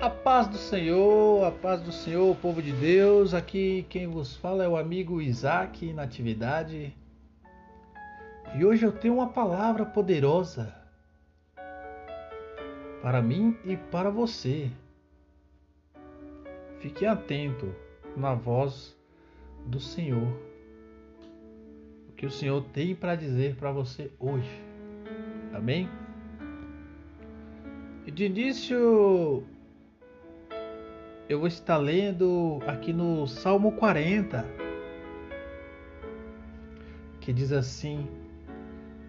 A paz do Senhor, a paz do Senhor, povo de Deus. Aqui quem vos fala é o amigo Isaac na atividade. E hoje eu tenho uma palavra poderosa para mim e para você. Fique atento na voz do Senhor. O que o Senhor tem para dizer para você hoje. Amém? E de início eu vou estar lendo aqui no Salmo 40, que diz assim: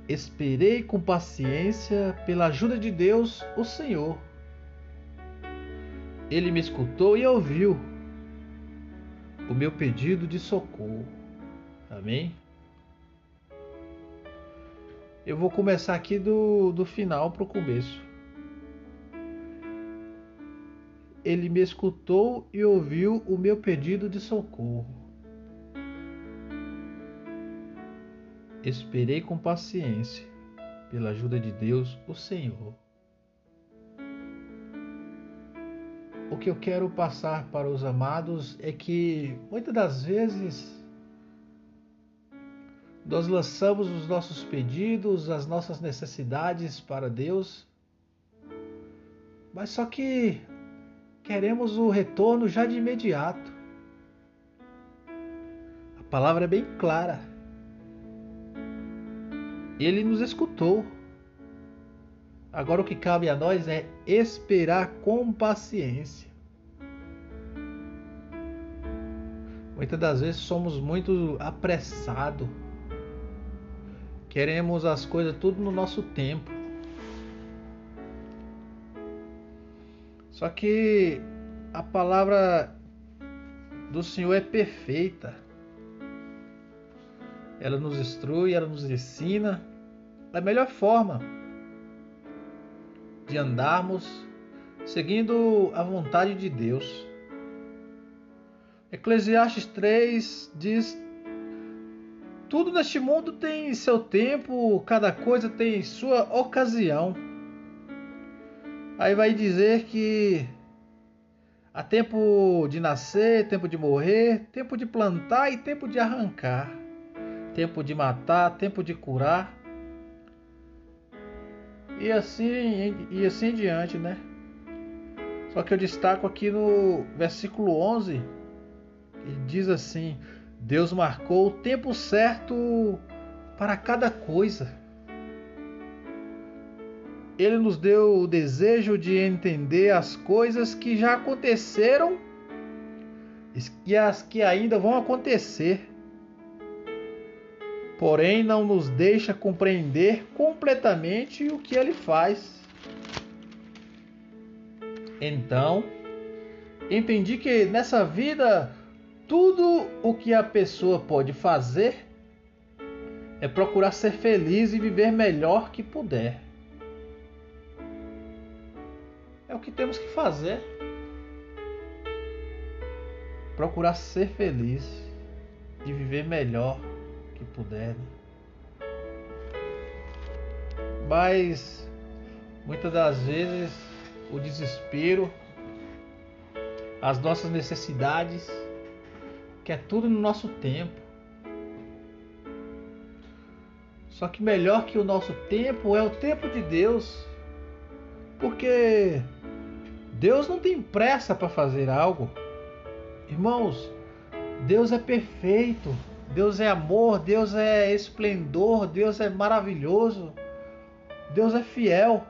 Esperei com paciência pela ajuda de Deus, o Senhor. Ele me escutou e ouviu o meu pedido de socorro. Amém? Eu vou começar aqui do, do final para o começo. Ele me escutou e ouviu o meu pedido de socorro. Esperei com paciência pela ajuda de Deus, o Senhor. O que eu quero passar para os amados é que muitas das vezes nós lançamos os nossos pedidos, as nossas necessidades para Deus, mas só que queremos o retorno já de imediato. A palavra é bem clara. Ele nos escutou. Agora o que cabe a nós é esperar com paciência. Muitas das vezes somos muito apressados. Queremos as coisas tudo no nosso tempo. Só que a palavra do Senhor é perfeita. Ela nos instrui, ela nos ensina a melhor forma de andarmos seguindo a vontade de Deus. Eclesiastes 3 diz: Tudo neste mundo tem seu tempo, cada coisa tem sua ocasião. Aí vai dizer que há tempo de nascer, tempo de morrer, tempo de plantar e tempo de arrancar, tempo de matar, tempo de curar. E assim, e assim em diante, né? Só que eu destaco aqui no versículo 11, que diz assim: Deus marcou o tempo certo para cada coisa. Ele nos deu o desejo de entender as coisas que já aconteceram e as que ainda vão acontecer. Porém, não nos deixa compreender completamente o que ele faz. Então, entendi que nessa vida tudo o que a pessoa pode fazer é procurar ser feliz e viver melhor que puder. O que temos que fazer. Procurar ser feliz e viver melhor que puder. Né? Mas muitas das vezes o desespero, as nossas necessidades, que é tudo no nosso tempo. Só que melhor que o nosso tempo é o tempo de Deus. Porque Deus não tem pressa para fazer algo. Irmãos, Deus é perfeito, Deus é amor, Deus é esplendor, Deus é maravilhoso, Deus é fiel.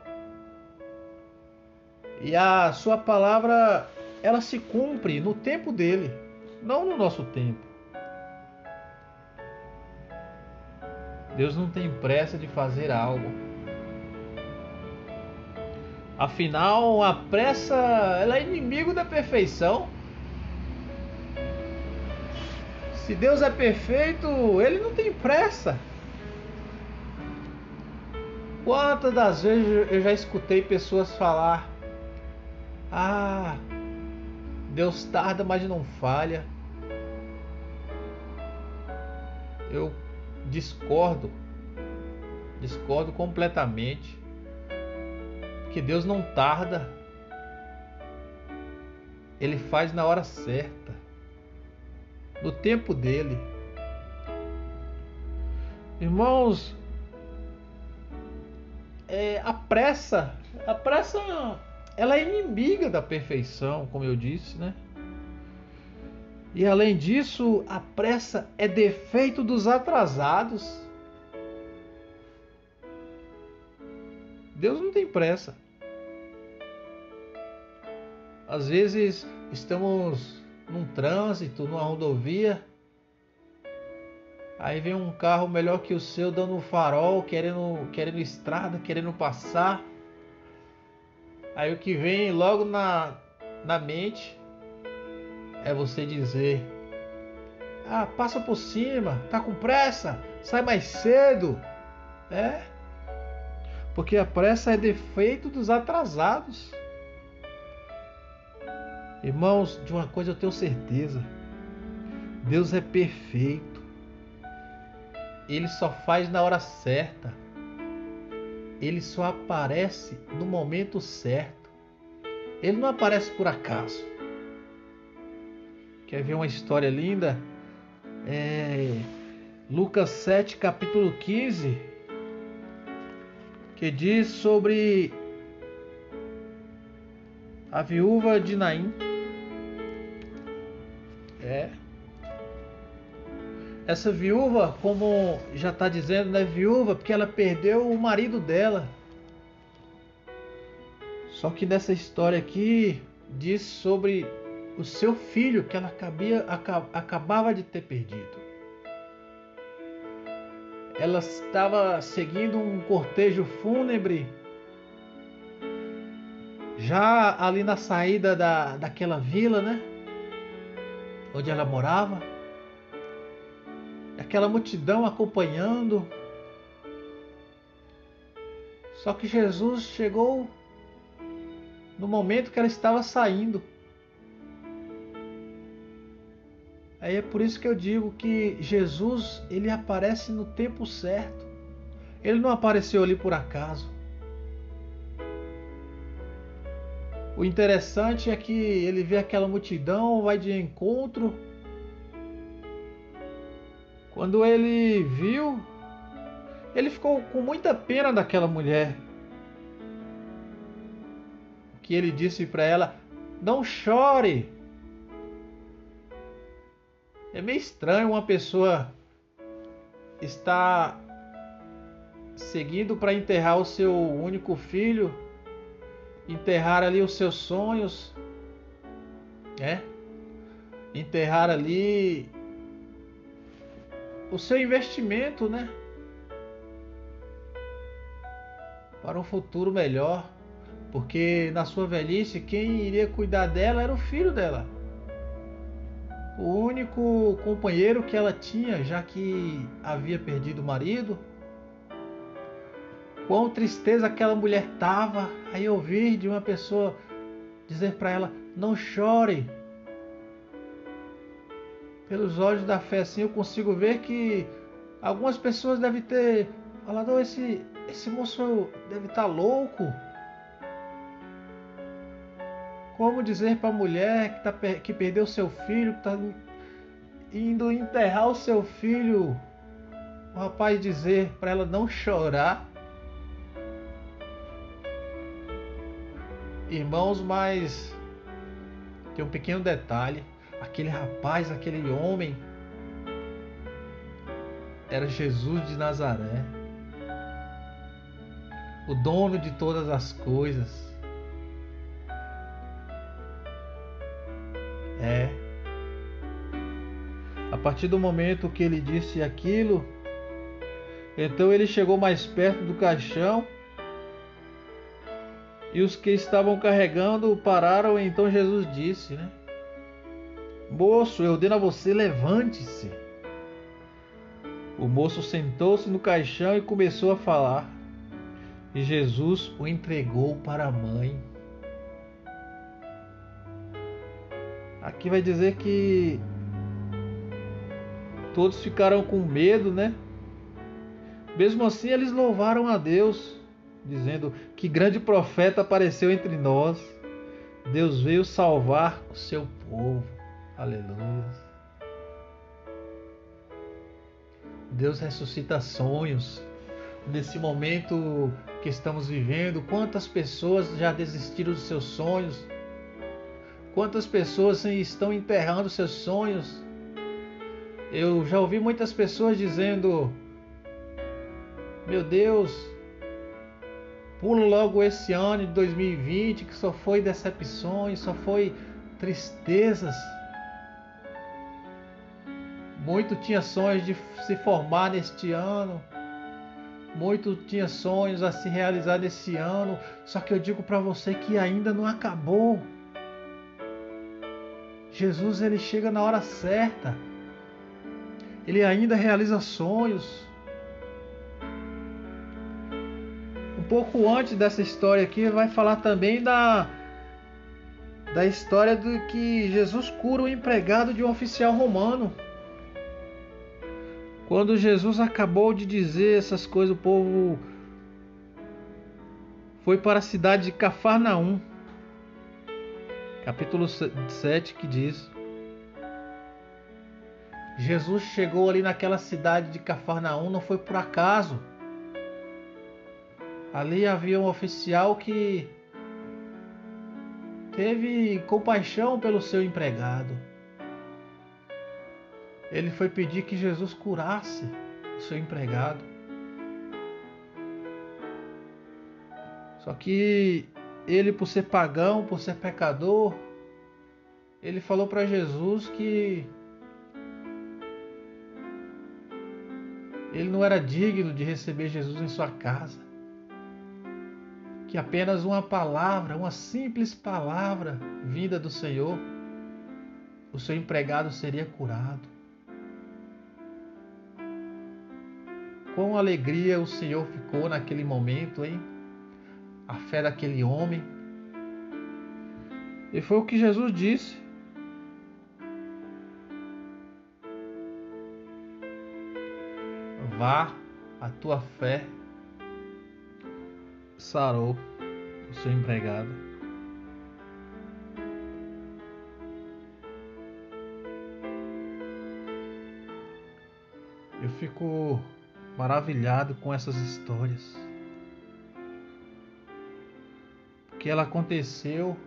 E a sua palavra, ela se cumpre no tempo dele, não no nosso tempo. Deus não tem pressa de fazer algo. Afinal, a pressa ela é inimigo da perfeição. Se Deus é perfeito, ele não tem pressa. Quantas das vezes eu já escutei pessoas falar: Ah, Deus tarda, mas não falha. Eu discordo, discordo completamente que Deus não tarda. Ele faz na hora certa, no tempo dele. Irmãos, é, a pressa, a pressa, ela é inimiga da perfeição, como eu disse, né? E além disso, a pressa é defeito dos atrasados. Deus não tem pressa. Às vezes estamos num trânsito, numa rodovia, aí vem um carro melhor que o seu dando um farol, querendo, querendo estrada, querendo passar. Aí o que vem logo na, na mente é você dizer: Ah, passa por cima, tá com pressa, sai mais cedo. É? Porque a pressa é defeito dos atrasados. Irmãos, de uma coisa eu tenho certeza: Deus é perfeito. Ele só faz na hora certa. Ele só aparece no momento certo. Ele não aparece por acaso. Quer ver uma história linda? É Lucas 7, capítulo 15, que diz sobre a viúva de Naim. É. Essa viúva, como já está dizendo, é viúva porque ela perdeu o marido dela. Só que nessa história aqui diz sobre o seu filho que ela acabia, acabava de ter perdido. Ela estava seguindo um cortejo fúnebre, já ali na saída da, daquela vila, né? Onde ela morava. Aquela multidão acompanhando. Só que Jesus chegou no momento que ela estava saindo. Aí é por isso que eu digo que Jesus, ele aparece no tempo certo. Ele não apareceu ali por acaso. O interessante é que ele vê aquela multidão, vai de encontro. Quando ele viu, ele ficou com muita pena daquela mulher. Que ele disse para ela: "Não chore". É meio estranho uma pessoa estar seguindo para enterrar o seu único filho, enterrar ali os seus sonhos, né? Enterrar ali o seu investimento, né? Para um futuro melhor, porque na sua velhice quem iria cuidar dela era o filho dela o único companheiro que ela tinha, já que havia perdido o marido. Quão tristeza aquela mulher estava aí ouvir de uma pessoa dizer para ela: não chore. Pelos olhos da fé, assim, eu consigo ver que algumas pessoas devem ter falado: oh, esse, esse moço deve estar tá louco. Como dizer para a mulher que, tá, que perdeu seu filho, que está indo enterrar o seu filho, o rapaz dizer para ela não chorar? Irmãos, mas tem um pequeno detalhe: aquele rapaz, aquele homem, era Jesus de Nazaré, o dono de todas as coisas É. A partir do momento que ele disse aquilo, então ele chegou mais perto do caixão e os que estavam carregando pararam. Então Jesus disse, né? Moço, eu ordeno a você, levante-se. O moço sentou-se no caixão e começou a falar. E Jesus o entregou para a mãe. Aqui vai dizer que todos ficaram com medo, né? Mesmo assim, eles louvaram a Deus, dizendo que grande profeta apareceu entre nós Deus veio salvar o seu povo. Aleluia. Deus ressuscita sonhos. Nesse momento que estamos vivendo, quantas pessoas já desistiram dos seus sonhos? Quantas pessoas estão enterrando seus sonhos? Eu já ouvi muitas pessoas dizendo: Meu Deus, pulo logo esse ano de 2020 que só foi decepções, só foi tristezas. Muito tinha sonhos de se formar neste ano. Muito tinha sonhos a se realizar nesse ano. Só que eu digo para você que ainda não acabou. Jesus ele chega na hora certa. Ele ainda realiza sonhos. Um pouco antes dessa história aqui, vai falar também da da história do que Jesus cura o empregado de um oficial romano. Quando Jesus acabou de dizer essas coisas, o povo foi para a cidade de Cafarnaum capítulo 7, que diz: Jesus chegou ali naquela cidade de Cafarnaum, não foi por acaso. Ali havia um oficial que teve compaixão pelo seu empregado. Ele foi pedir que Jesus curasse o seu empregado. Só que ele, por ser pagão, por ser pecador, ele falou para Jesus que ele não era digno de receber Jesus em sua casa. Que apenas uma palavra, uma simples palavra vinda do Senhor, o seu empregado seria curado. Com alegria o Senhor ficou naquele momento, hein? A fé daquele homem. E foi o que Jesus disse. Vá, a tua fé sarou o seu empregado. Eu fico maravilhado com essas histórias. Que ela aconteceu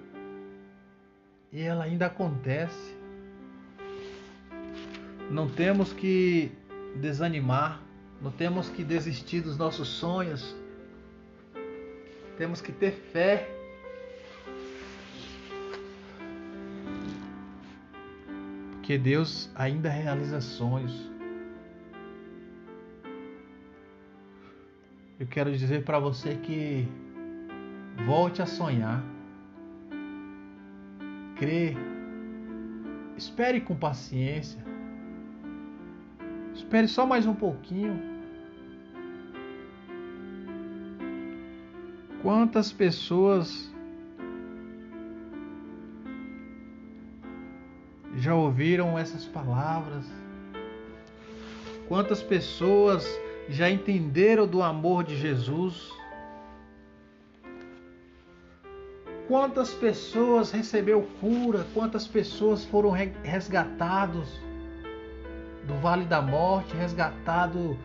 e ela ainda acontece. Não temos que desanimar, não temos que desistir dos nossos sonhos. Temos que ter fé. Porque Deus ainda realiza sonhos. Eu quero dizer para você que Volte a sonhar. Crê. Espere com paciência. Espere só mais um pouquinho. Quantas pessoas já ouviram essas palavras? Quantas pessoas já entenderam do amor de Jesus? Quantas pessoas recebeu cura, quantas pessoas foram resgatados do vale da morte, resgatado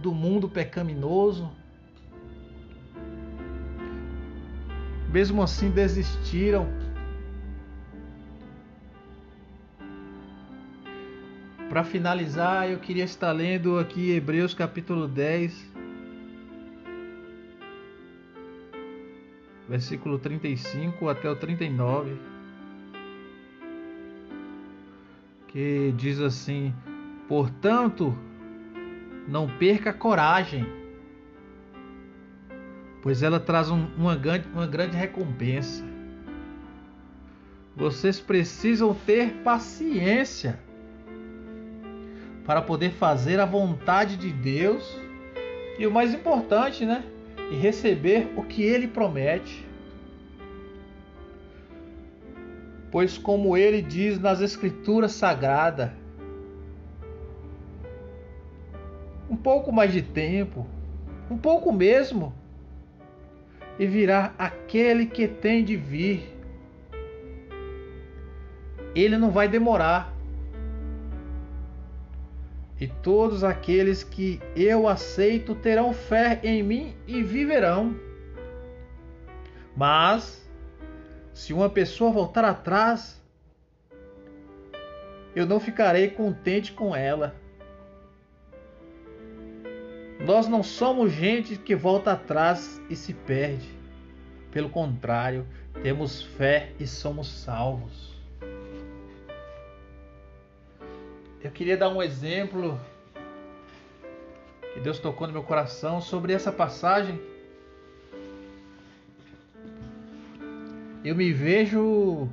do mundo pecaminoso. Mesmo assim desistiram. Para finalizar, eu queria estar lendo aqui Hebreus capítulo 10, versículo 35 até o 39, que diz assim: Portanto, não perca a coragem, pois ela traz um, uma, grande, uma grande recompensa. Vocês precisam ter paciência para poder fazer a vontade de Deus e o mais importante, né? E receber o que ele promete. Pois, como ele diz nas Escrituras Sagradas, um pouco mais de tempo, um pouco mesmo, e virá aquele que tem de vir, ele não vai demorar. E todos aqueles que eu aceito terão fé em mim e viverão. Mas, se uma pessoa voltar atrás, eu não ficarei contente com ela. Nós não somos gente que volta atrás e se perde. Pelo contrário, temos fé e somos salvos. Eu queria dar um exemplo que Deus tocou no meu coração sobre essa passagem. Eu me vejo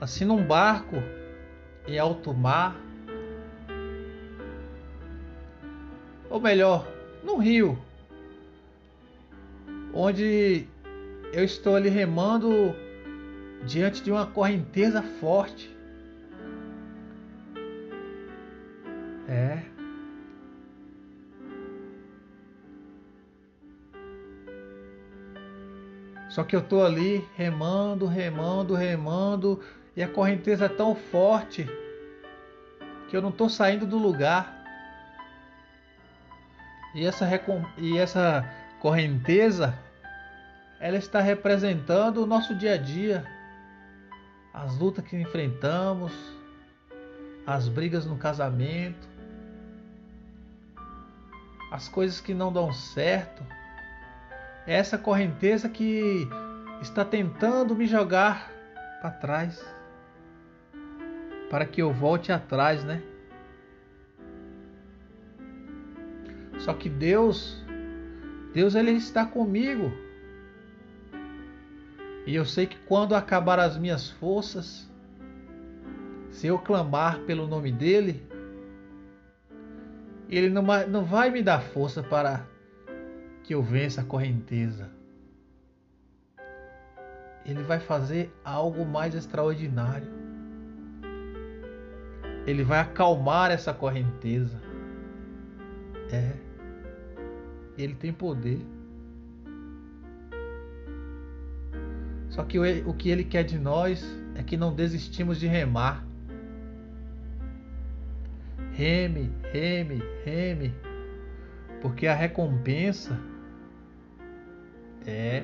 assim num barco em alto mar, ou melhor, num rio, onde eu estou ali remando diante de uma correnteza forte. É. Só que eu tô ali remando, remando, remando e a correnteza é tão forte que eu não tô saindo do lugar. E essa, e essa correnteza ela está representando o nosso dia a dia, as lutas que enfrentamos, as brigas no casamento, as coisas que não dão certo. É essa correnteza que está tentando me jogar para trás, para que eu volte atrás, né? Só que Deus, Deus ele está comigo. E eu sei que quando acabar as minhas forças, se eu clamar pelo nome dele, ele não, não vai me dar força para que eu vença a correnteza. Ele vai fazer algo mais extraordinário. Ele vai acalmar essa correnteza. É. Ele tem poder. Só que o que ele quer de nós é que não desistimos de remar. Reme, reme, reme. Porque a recompensa é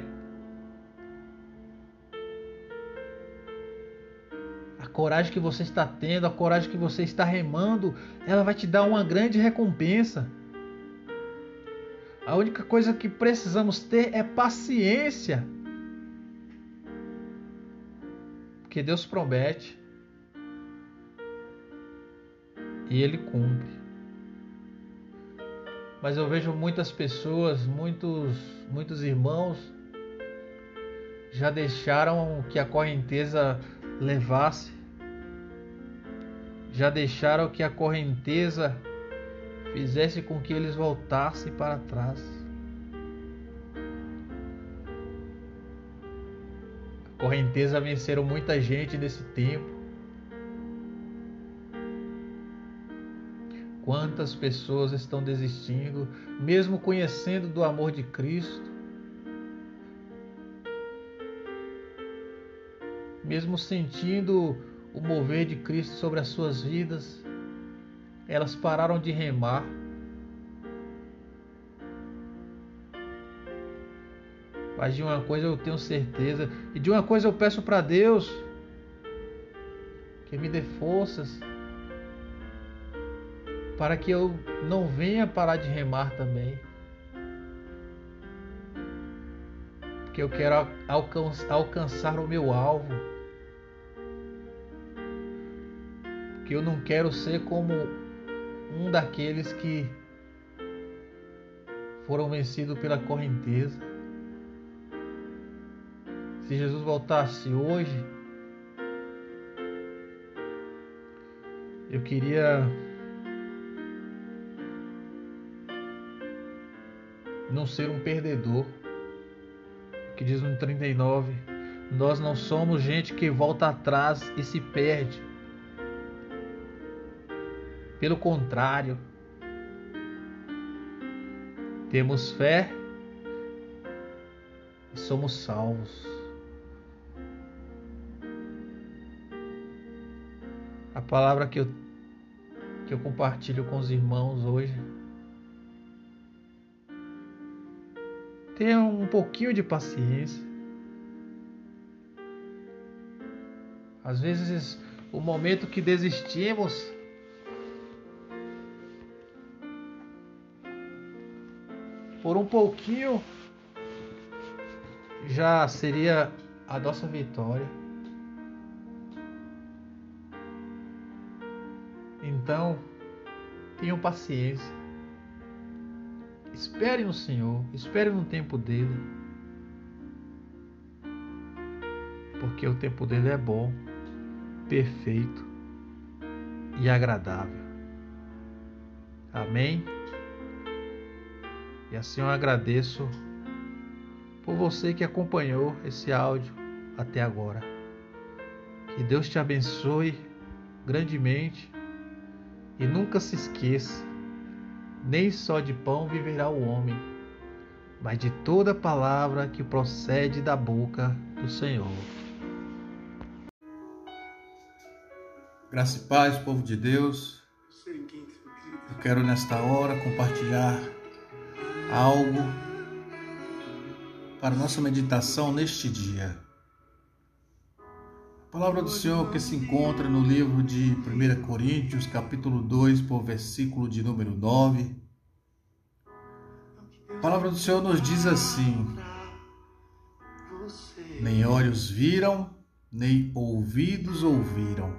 a coragem que você está tendo, a coragem que você está remando, ela vai te dar uma grande recompensa. A única coisa que precisamos ter é paciência. que Deus promete e Ele cumpre. Mas eu vejo muitas pessoas, muitos, muitos irmãos já deixaram que a correnteza levasse, já deixaram que a correnteza fizesse com que eles voltassem para trás. correnteza venceram muita gente nesse tempo. Quantas pessoas estão desistindo, mesmo conhecendo do amor de Cristo, mesmo sentindo o mover de Cristo sobre as suas vidas, elas pararam de remar. Mas de uma coisa eu tenho certeza, e de uma coisa eu peço para Deus, que me dê forças para que eu não venha parar de remar também. Porque eu quero alcançar o meu alvo. Que eu não quero ser como um daqueles que foram vencidos pela correnteza. Se Jesus voltasse hoje, eu queria não ser um perdedor. Que diz no 39, nós não somos gente que volta atrás e se perde. Pelo contrário, temos fé e somos salvos. A palavra que eu, que eu compartilho com os irmãos hoje. Tenha um pouquinho de paciência. Às vezes, o momento que desistimos por um pouquinho já seria a nossa vitória. Então, tenham paciência. Espere no Senhor, espere no tempo dele. Porque o tempo dele é bom, perfeito e agradável. Amém? E assim eu agradeço por você que acompanhou esse áudio até agora. Que Deus te abençoe grandemente e nunca se esqueça: nem só de pão viverá o homem, mas de toda palavra que procede da boca do Senhor. Graça e paz, povo de Deus. Eu quero nesta hora compartilhar algo para nossa meditação neste dia. Palavra do Senhor que se encontra no livro de 1 Coríntios, capítulo 2, por versículo de número 9. A palavra do Senhor nos diz assim: Nem olhos viram, nem ouvidos ouviram,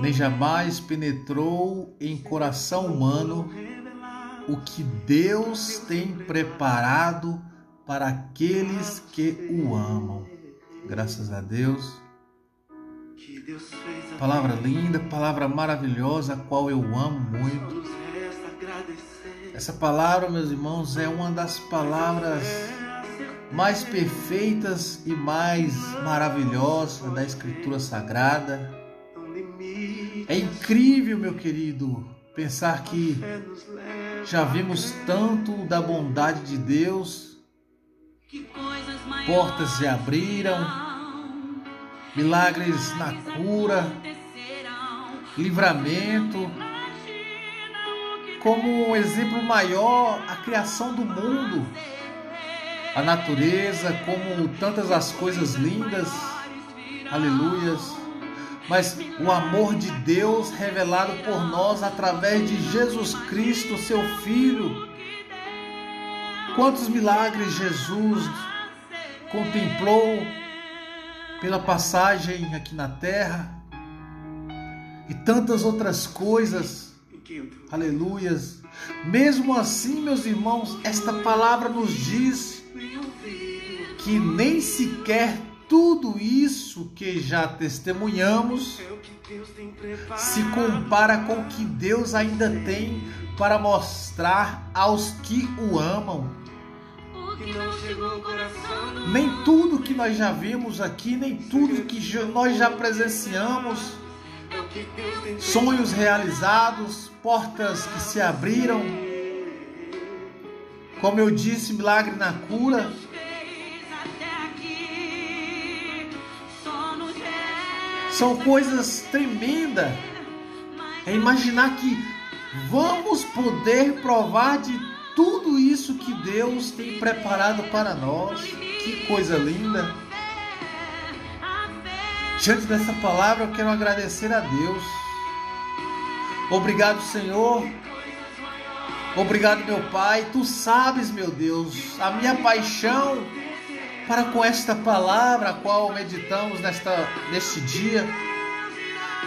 nem jamais penetrou em coração humano o que Deus tem preparado para aqueles que o amam. Graças a Deus. Palavra linda, palavra maravilhosa, a qual eu amo muito. Essa palavra, meus irmãos, é uma das palavras mais perfeitas e mais maravilhosas da Escritura Sagrada. É incrível, meu querido, pensar que já vimos tanto da bondade de Deus, portas se abriram, milagres na cura, livramento. Como um exemplo maior, a criação do mundo, a natureza, como tantas as coisas lindas, aleluias mas o amor de Deus revelado por nós através de Jesus Cristo, seu Filho. Quantos milagres Jesus contemplou pela passagem aqui na terra e tantas outras coisas. Aleluias. Mesmo assim, meus irmãos, esta palavra nos diz que nem sequer tudo isso que já testemunhamos se compara com o que Deus ainda tem para mostrar aos que o amam. Nem tudo que nós já vimos aqui, nem tudo que nós já presenciamos, sonhos realizados, portas que se abriram, como eu disse, milagre na cura. São coisas tremendas. É imaginar que vamos poder provar de tudo isso que Deus tem preparado para nós. Que coisa linda. Diante dessa palavra, eu quero agradecer a Deus. Obrigado, Senhor. Obrigado, meu Pai. Tu sabes, meu Deus, a minha paixão para com esta palavra a qual meditamos nesta, neste dia.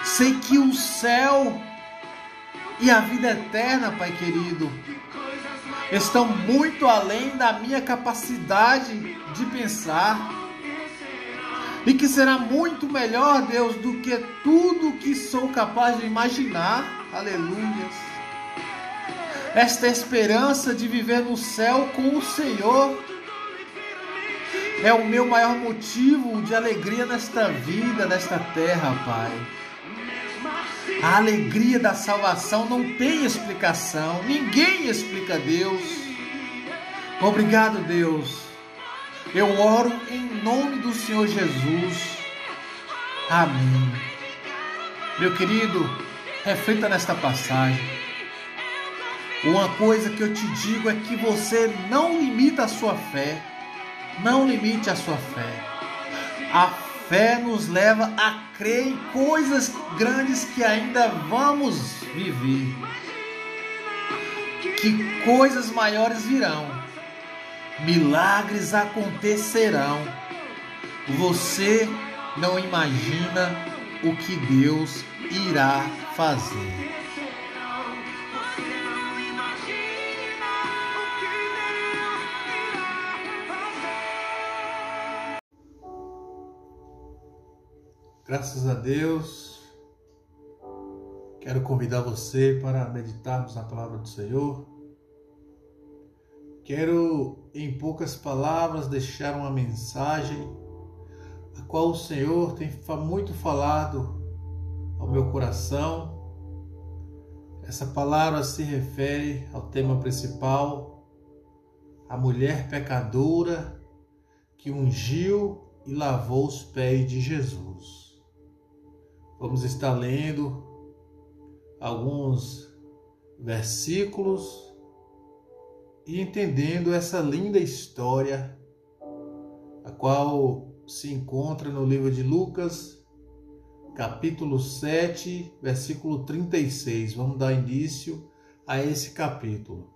Sei que o céu e a vida eterna, Pai querido, estão muito além da minha capacidade de pensar. E que será muito melhor, Deus, do que tudo que sou capaz de imaginar. Aleluias. Esta esperança de viver no céu com o Senhor é o meu maior motivo de alegria nesta vida, nesta terra, Pai. A alegria da salvação não tem explicação, ninguém explica Deus. Obrigado, Deus. Eu oro em nome do Senhor Jesus. Amém. Meu querido, reflita nesta passagem. Uma coisa que eu te digo é que você não limita a sua fé. Não limite a sua fé. A fé nos leva a crer em coisas grandes que ainda vamos viver. Que coisas maiores virão. Milagres acontecerão. Você não imagina o que Deus irá fazer. Graças a Deus, quero convidar você para meditarmos na palavra do Senhor. Quero, em poucas palavras, deixar uma mensagem a qual o Senhor tem muito falado ao meu coração. Essa palavra se refere ao tema principal, a mulher pecadora que ungiu e lavou os pés de Jesus. Vamos estar lendo alguns versículos e entendendo essa linda história, a qual se encontra no livro de Lucas, capítulo 7, versículo 36. Vamos dar início a esse capítulo.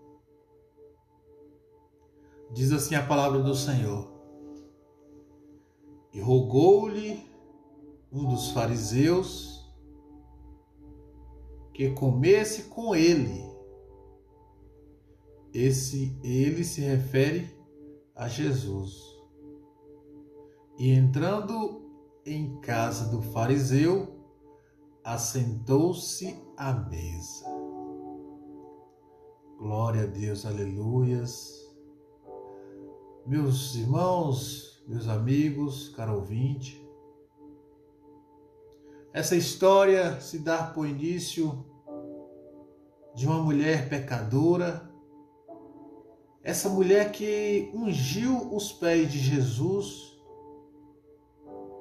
Diz assim a palavra do Senhor: E rogou-lhe um dos fariseus que comesse com ele. Esse ele se refere a Jesus. E entrando em casa do fariseu, assentou-se à mesa. Glória a Deus, aleluias. Meus irmãos, meus amigos, caro ouvinte, essa história se dá por início de uma mulher pecadora, essa mulher que ungiu os pés de Jesus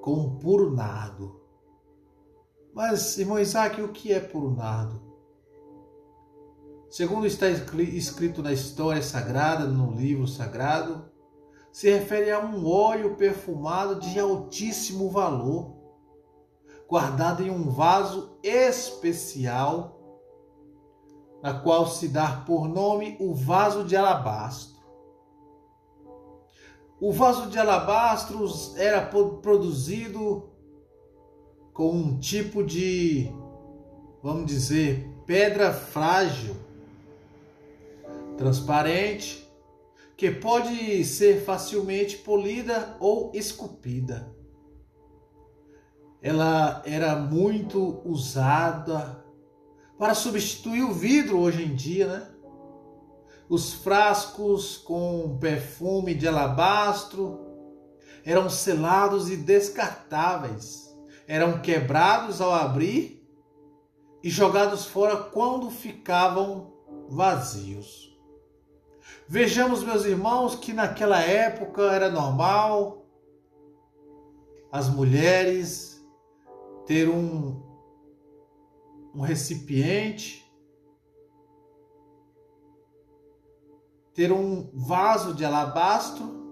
com um puro nardo. Mas, irmão Isaac, o que é puro nardo? Segundo está escrito na história sagrada, no livro sagrado, se refere a um óleo perfumado de altíssimo valor, guardado em um vaso especial, na qual se dá por nome o vaso de alabastro. O vaso de alabastro era produzido com um tipo de, vamos dizer, pedra frágil, transparente, que pode ser facilmente polida ou esculpida. Ela era muito usada para substituir o vidro hoje em dia, né? Os frascos com perfume de alabastro eram selados e descartáveis, eram quebrados ao abrir e jogados fora quando ficavam vazios. Vejamos, meus irmãos, que naquela época era normal as mulheres ter um, um recipiente ter um vaso de alabastro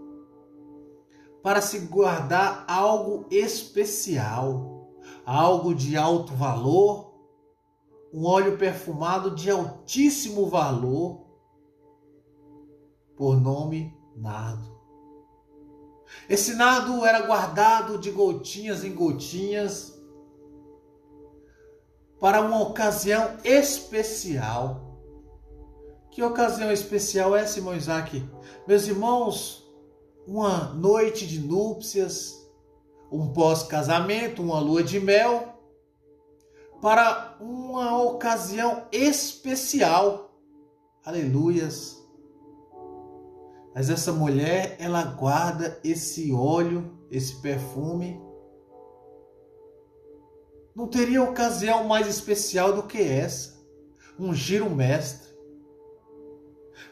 para se guardar algo especial, algo de alto valor, um óleo perfumado de altíssimo valor, por nome nardo. Esse nardo era guardado de gotinhas em gotinhas para uma ocasião especial que ocasião especial é, Simão Isaac? Meus irmãos, uma noite de núpcias, um pós-casamento, uma lua de mel, para uma ocasião especial. Aleluias. Mas essa mulher, ela guarda esse óleo, esse perfume. Não teria ocasião mais especial do que essa. Ungir o mestre.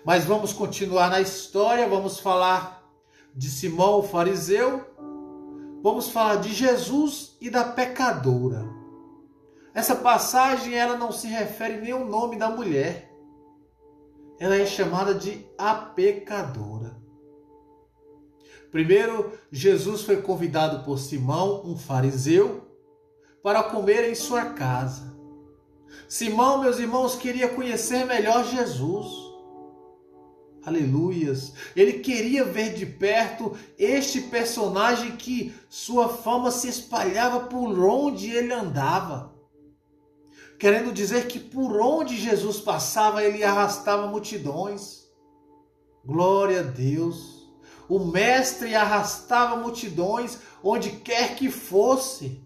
Mas vamos continuar na história, vamos falar de Simão o fariseu, vamos falar de Jesus e da pecadora. essa passagem ela não se refere nem ao nome da mulher. Ela é chamada de a pecadora. Primeiro, Jesus foi convidado por Simão, um fariseu, para comer em sua casa. Simão, meus irmãos, queria conhecer melhor Jesus. Aleluias. Ele queria ver de perto este personagem que sua fama se espalhava por onde ele andava. Querendo dizer que por onde Jesus passava, ele arrastava multidões. Glória a Deus. O Mestre arrastava multidões onde quer que fosse.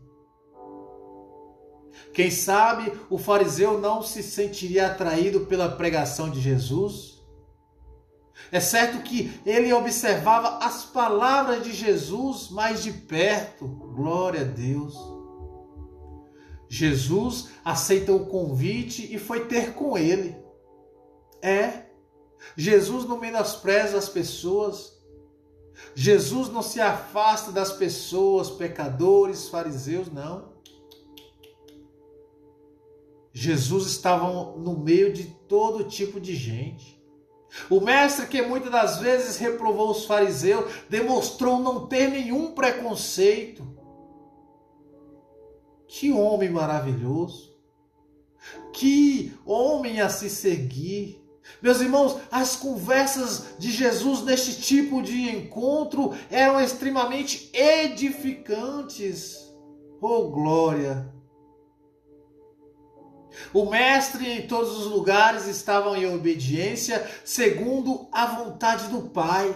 Quem sabe o fariseu não se sentiria atraído pela pregação de Jesus? É certo que ele observava as palavras de Jesus mais de perto. Glória a Deus. Jesus aceita o convite e foi ter com ele. É, Jesus não menospreza as pessoas. Jesus não se afasta das pessoas, pecadores, fariseus, não. Jesus estava no meio de todo tipo de gente. O mestre, que muitas das vezes reprovou os fariseus, demonstrou não ter nenhum preconceito. Que homem maravilhoso! Que homem a se seguir! Meus irmãos, as conversas de Jesus neste tipo de encontro eram extremamente edificantes. Oh, glória! O mestre em todos os lugares estavam em obediência, segundo a vontade do Pai,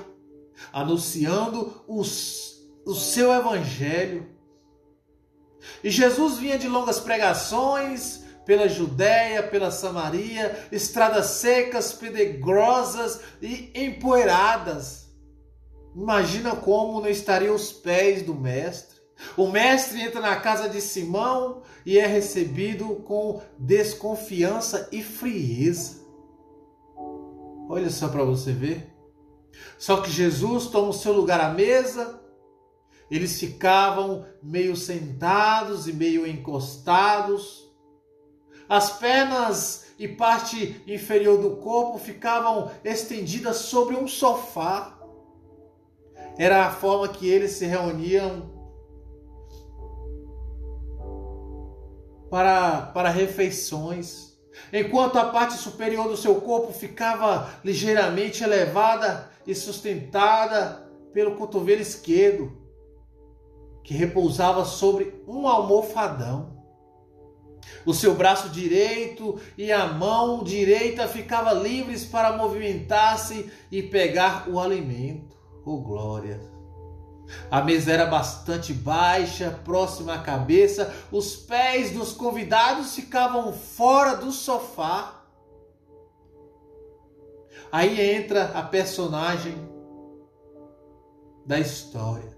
anunciando os, o seu evangelho. E Jesus vinha de longas pregações pela Judéia, pela Samaria, estradas secas, pedregosas e empoeiradas. Imagina como não estariam os pés do mestre. O mestre entra na casa de Simão e é recebido com desconfiança e frieza. Olha só para você ver. Só que Jesus toma o seu lugar à mesa. Eles ficavam meio sentados e meio encostados. As pernas e parte inferior do corpo ficavam estendidas sobre um sofá. Era a forma que eles se reuniam para, para refeições, enquanto a parte superior do seu corpo ficava ligeiramente elevada e sustentada pelo cotovelo esquerdo, que repousava sobre um almofadão. O seu braço direito e a mão direita ficavam livres para movimentar-se e pegar o alimento. Oh glória! A mesa era bastante baixa, próxima à cabeça, os pés dos convidados ficavam fora do sofá. Aí entra a personagem da história,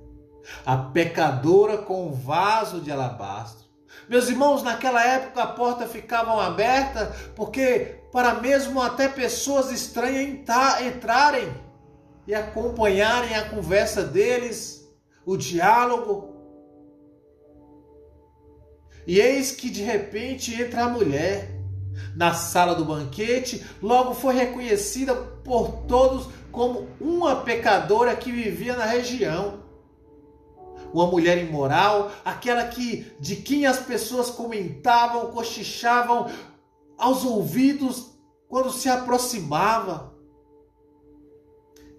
a pecadora com um vaso de alabastro. Meus irmãos, naquela época a porta ficava aberta porque para mesmo até pessoas estranhas entrarem e acompanharem a conversa deles o diálogo. E eis que de repente entra a mulher na sala do banquete, logo foi reconhecida por todos como uma pecadora que vivia na região. Uma mulher imoral, aquela que de quem as pessoas comentavam, cochichavam aos ouvidos quando se aproximava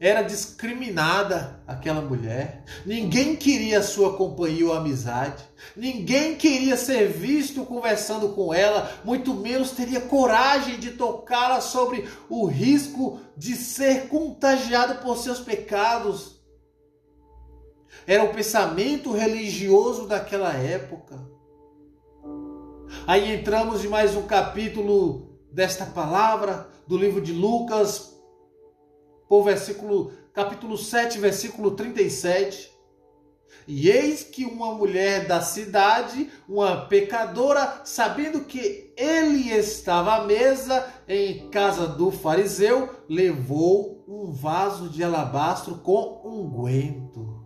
era discriminada aquela mulher. Ninguém queria sua companhia ou amizade. Ninguém queria ser visto conversando com ela, muito menos teria coragem de tocá-la sobre o risco de ser contagiado por seus pecados. Era o pensamento religioso daquela época. Aí entramos em mais um capítulo desta palavra do livro de Lucas, por versículo, capítulo 7, versículo 37. E eis que uma mulher da cidade, uma pecadora, sabendo que ele estava à mesa em casa do fariseu, levou um vaso de alabastro com unguento.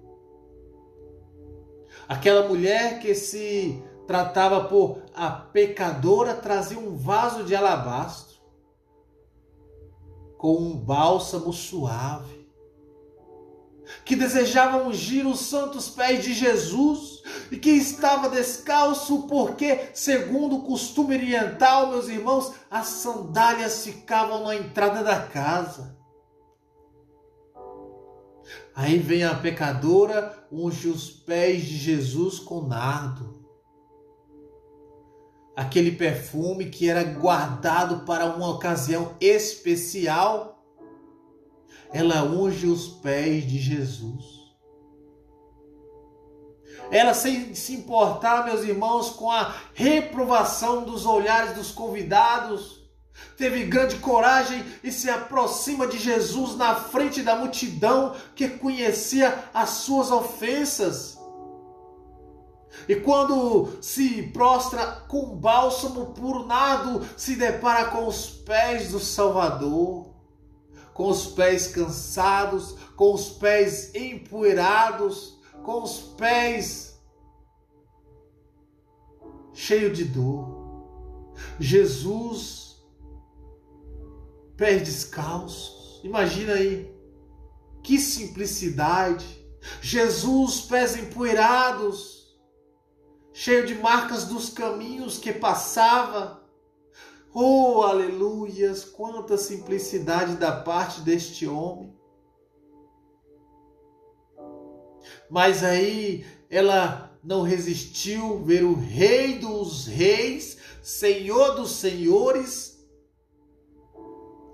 Aquela mulher que se tratava por a pecadora, trazia um vaso de alabastro com um bálsamo suave, que desejava ungir os santos pés de Jesus e que estava descalço, porque, segundo o costume oriental, meus irmãos, as sandálias ficavam na entrada da casa. Aí vem a pecadora, unge os pés de Jesus com nardo. Aquele perfume que era guardado para uma ocasião especial. Ela unge os pés de Jesus. Ela sem se importar, meus irmãos, com a reprovação dos olhares dos convidados teve grande coragem e se aproxima de Jesus na frente da multidão que conhecia as suas ofensas. E quando se prostra com bálsamo puro nado, se depara com os pés do Salvador, com os pés cansados, com os pés empoeirados, com os pés cheios de dor. Jesus pés descalços. Imagina aí. Que simplicidade. Jesus, pés empoeirados, cheio de marcas dos caminhos que passava. Oh, aleluias! Quanta simplicidade da parte deste homem. Mas aí ela não resistiu ver o Rei dos Reis, Senhor dos Senhores,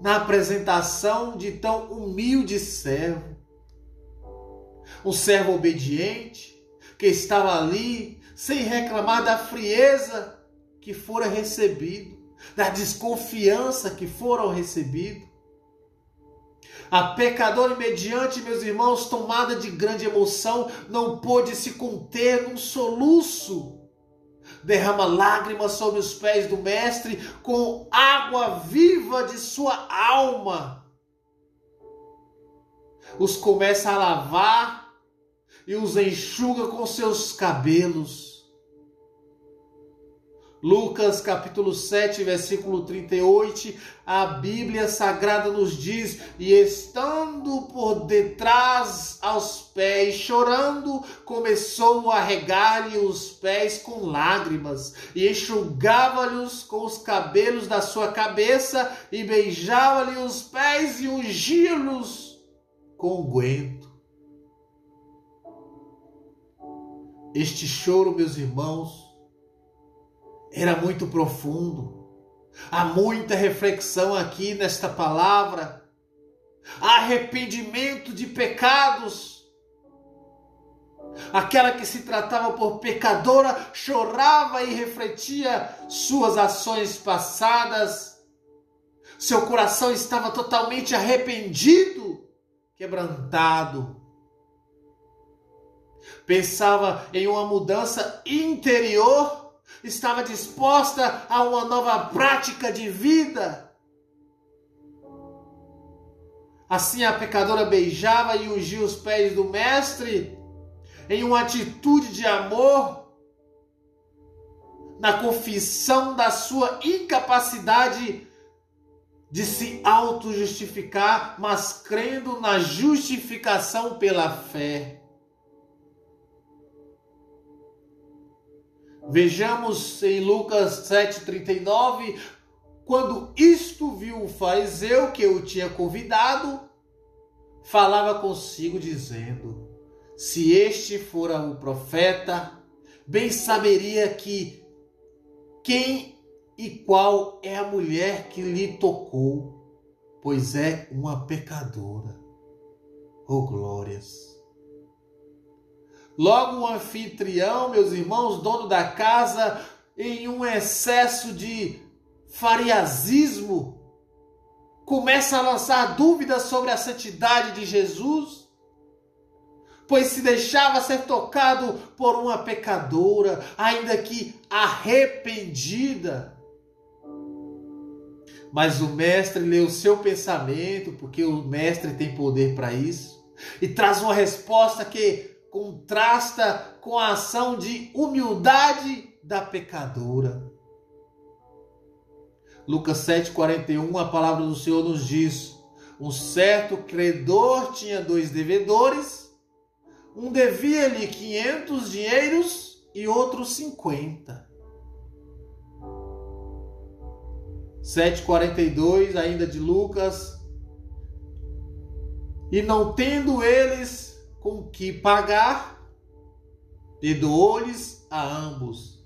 na apresentação de tão humilde servo. Um servo obediente que estava ali sem reclamar da frieza que fora recebido, da desconfiança que foram recebido. A pecadora mediante, meus irmãos, tomada de grande emoção, não pôde se conter num soluço derrama lágrimas sobre os pés do Mestre com água viva de sua alma. Os começa a lavar e os enxuga com seus cabelos Lucas capítulo 7, versículo 38, a Bíblia Sagrada nos diz: E estando por detrás aos pés, chorando, começou a regar-lhe os pés com lágrimas, e enxugava-lhes com os cabelos da sua cabeça, e beijava-lhe os pés e ungia-los com unguento. Este choro, meus irmãos, era muito profundo. Há muita reflexão aqui nesta palavra. Arrependimento de pecados. Aquela que se tratava por pecadora chorava e refletia suas ações passadas. Seu coração estava totalmente arrependido, quebrantado. Pensava em uma mudança interior estava disposta a uma nova prática de vida. Assim a pecadora beijava e ungia os pés do Mestre em uma atitude de amor, na confissão da sua incapacidade de se auto-justificar, mas crendo na justificação pela fé. Vejamos em Lucas 7,39, quando isto viu o fariseu que o tinha convidado, falava consigo, dizendo: Se este fora o profeta, bem saberia que quem e qual é a mulher que lhe tocou, pois é uma pecadora. Oh glórias! Logo, o anfitrião, meus irmãos, dono da casa, em um excesso de fariasismo, começa a lançar dúvidas sobre a santidade de Jesus, pois se deixava ser tocado por uma pecadora, ainda que arrependida. Mas o mestre lê o seu pensamento, porque o mestre tem poder para isso, e traz uma resposta que contrasta com a ação de humildade da pecadora. Lucas 7,41, a palavra do Senhor nos diz: Um certo credor tinha dois devedores, um devia-lhe 500 dinheiros e outro 50. 7,42, ainda de Lucas. E não tendo eles com que pagar, perdoou-lhes a ambos.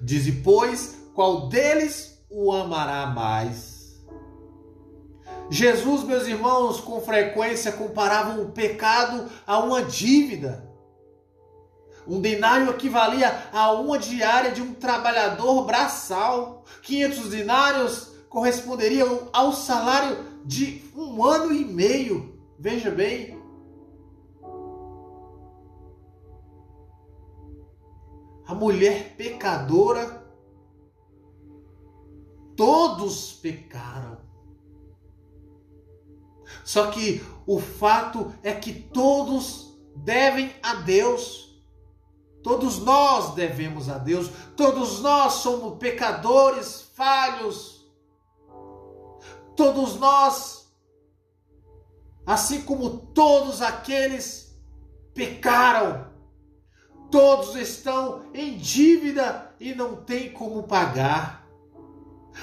Dize, pois, qual deles o amará mais? Jesus, meus irmãos, com frequência comparava o pecado a uma dívida. Um denário equivalia a uma diária de um trabalhador braçal. 500 denários corresponderiam ao salário de um ano e meio. Veja bem. A mulher pecadora, todos pecaram. Só que o fato é que todos devem a Deus. Todos nós devemos a Deus, todos nós somos pecadores, falhos. Todos nós, assim como todos aqueles pecaram, todos estão em dívida e não tem como pagar.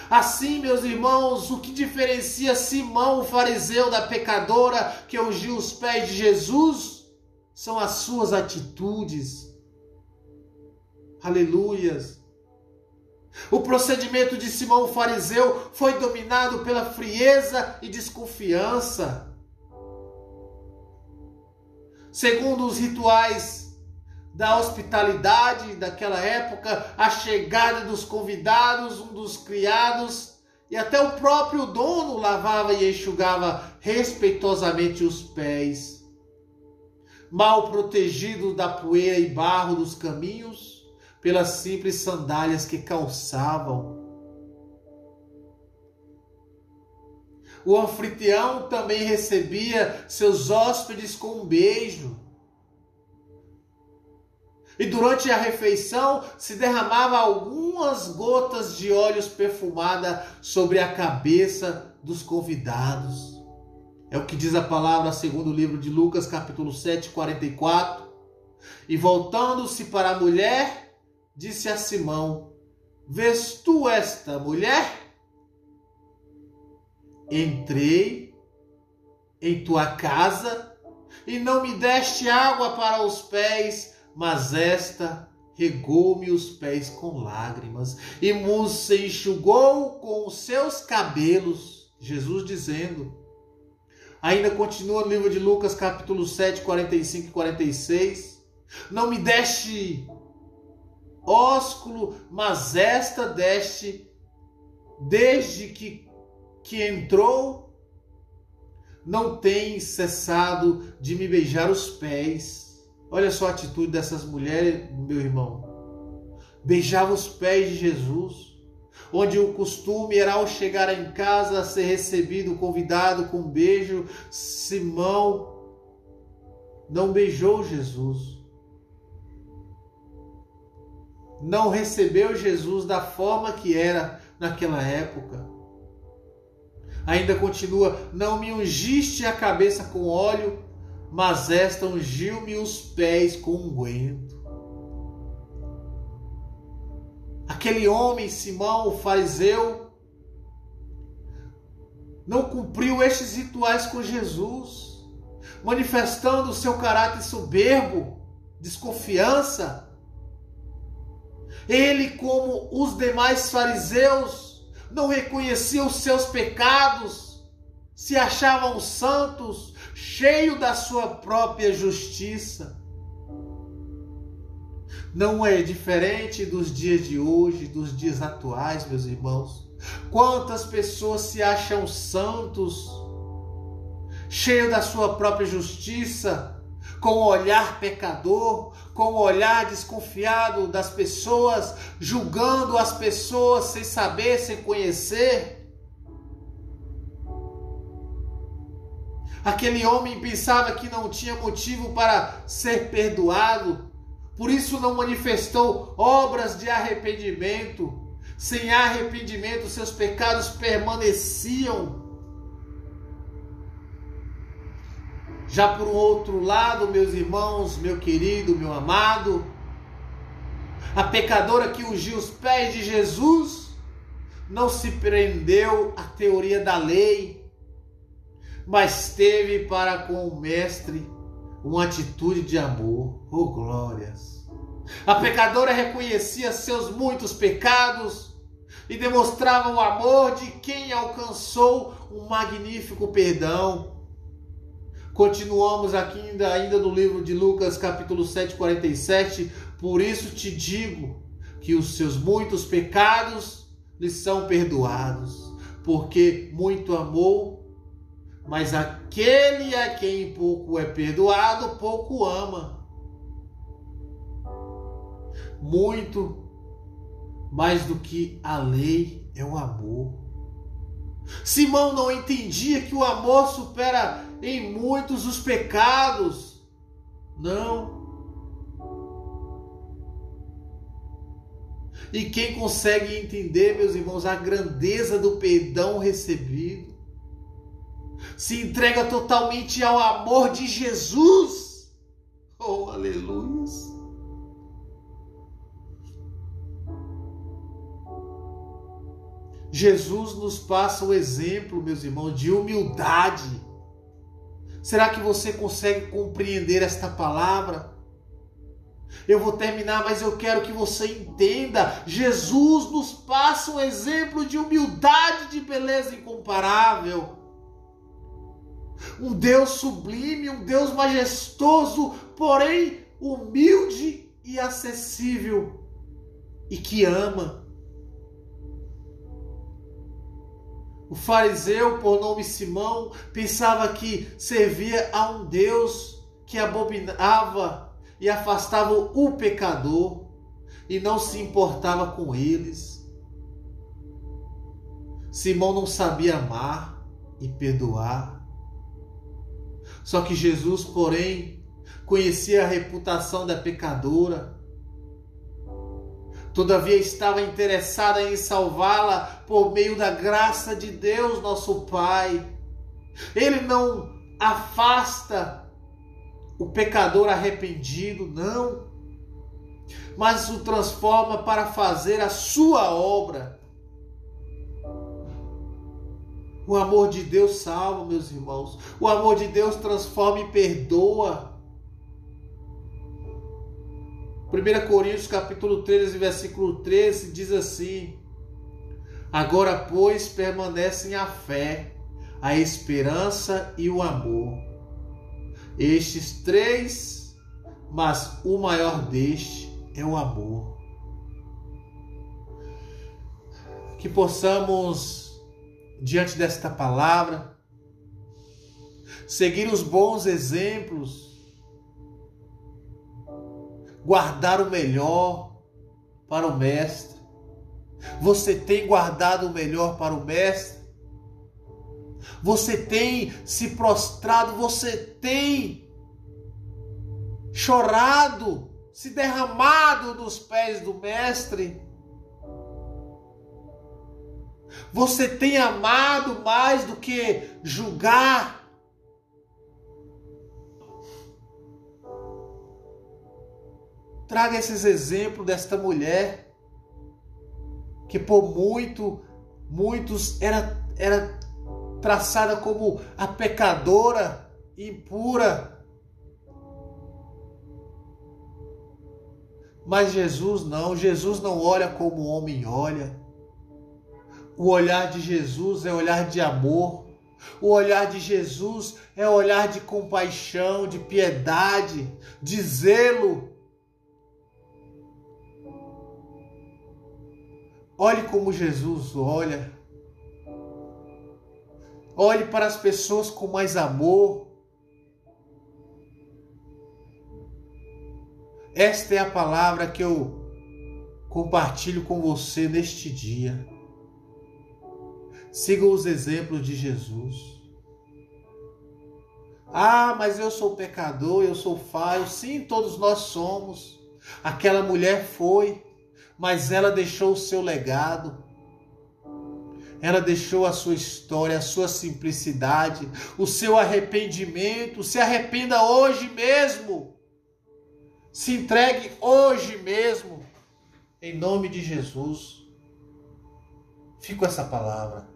Assim, meus irmãos, o que diferencia Simão, o fariseu, da pecadora que ungiu os pés de Jesus são as suas atitudes Aleluias. O procedimento de Simão o fariseu foi dominado pela frieza e desconfiança. Segundo os rituais da hospitalidade daquela época, a chegada dos convidados, um dos criados e até o próprio dono lavava e enxugava respeitosamente os pés. Mal protegido da poeira e barro dos caminhos, pelas simples sandálias que calçavam. O anfitrião também recebia seus hóspedes com um beijo. E durante a refeição se derramava algumas gotas de óleos perfumada sobre a cabeça dos convidados. É o que diz a palavra segundo o livro de Lucas, capítulo 7, 44. E voltando-se para a mulher, disse a Simão: Vês tu esta mulher? Entrei em tua casa e não me deste água para os pés, mas esta regou-me os pés com lágrimas e me enxugou com os seus cabelos. Jesus dizendo. Ainda continua no livro de Lucas, capítulo 7, 45 e 46. Não me deste ósculo, mas esta deste, desde que, que entrou, não tem cessado de me beijar os pés. Olha só a atitude dessas mulheres, meu irmão. Beijava os pés de Jesus, onde o costume era ao chegar em casa ser recebido, convidado com um beijo. Simão não beijou Jesus não recebeu Jesus da forma que era naquela época. Ainda continua: Não me ungiste a cabeça com óleo, mas esta ungiu-me os pés com unguento. Aquele homem, Simão, o fariseu, não cumpriu estes rituais com Jesus, manifestando o seu caráter soberbo, desconfiança, ele, como os demais fariseus, não reconhecia os seus pecados, se achavam santos, cheio da sua própria justiça. Não é diferente dos dias de hoje, dos dias atuais, meus irmãos. Quantas pessoas se acham santos, cheio da sua própria justiça, com o olhar pecador, com o olhar desconfiado das pessoas, julgando as pessoas sem saber, sem conhecer. Aquele homem pensava que não tinha motivo para ser perdoado, Por isso não manifestou obras de arrependimento. Sem arrependimento, seus pecados permaneciam. Já por outro lado, meus irmãos, meu querido, meu amado, a pecadora que ungiu os pés de Jesus não se prendeu à teoria da lei, mas teve para com o Mestre uma atitude de amor. Oh, glórias! A pecadora reconhecia seus muitos pecados e demonstrava o amor de quem alcançou um magnífico perdão. Continuamos aqui ainda, ainda no livro de Lucas, capítulo 7, 47. Por isso te digo que os seus muitos pecados lhes são perdoados, porque muito amou mas aquele a quem pouco é perdoado, pouco ama. Muito mais do que a lei é o amor. Simão não entendia que o amor supera em muitos os pecados. Não. E quem consegue entender, meus irmãos, a grandeza do perdão recebido, se entrega totalmente ao amor de Jesus. Oh, aleluia! Jesus nos passa o exemplo, meus irmãos, de humildade. Será que você consegue compreender esta palavra? Eu vou terminar, mas eu quero que você entenda. Jesus nos passa um exemplo de humildade, de beleza incomparável um Deus sublime, um Deus majestoso, porém humilde e acessível e que ama. O fariseu, por nome Simão, pensava que servia a um Deus que abominava e afastava o pecador e não se importava com eles. Simão não sabia amar e perdoar. Só que Jesus, porém, conhecia a reputação da pecadora. Todavia estava interessada em salvá-la por meio da graça de Deus, nosso Pai. Ele não afasta o pecador arrependido, não, mas o transforma para fazer a sua obra. O amor de Deus salva, meus irmãos. O amor de Deus transforma e perdoa. 1 Coríntios capítulo 13, versículo 13 diz assim: Agora, pois, permanecem a fé, a esperança e o amor. Estes três, mas o maior deste é o amor. Que possamos diante desta palavra, seguir os bons exemplos, guardar o melhor para o Mestre. Você tem guardado o melhor para o Mestre? Você tem se prostrado, você tem chorado, se derramado nos pés do Mestre? Você tem amado mais do que julgar. Traga esses exemplos desta mulher que por muito, muitos era, era traçada como a pecadora impura. Mas Jesus não, Jesus não olha como o homem olha. O olhar de Jesus é olhar de amor. O olhar de Jesus é olhar de compaixão, de piedade, de zelo. Olhe como Jesus olha. Olhe para as pessoas com mais amor. Esta é a palavra que eu compartilho com você neste dia. Siga os exemplos de Jesus. Ah, mas eu sou pecador, eu sou falho. Sim, todos nós somos. Aquela mulher foi, mas ela deixou o seu legado. Ela deixou a sua história, a sua simplicidade, o seu arrependimento. Se arrependa hoje mesmo. Se entregue hoje mesmo. Em nome de Jesus. Fica essa palavra.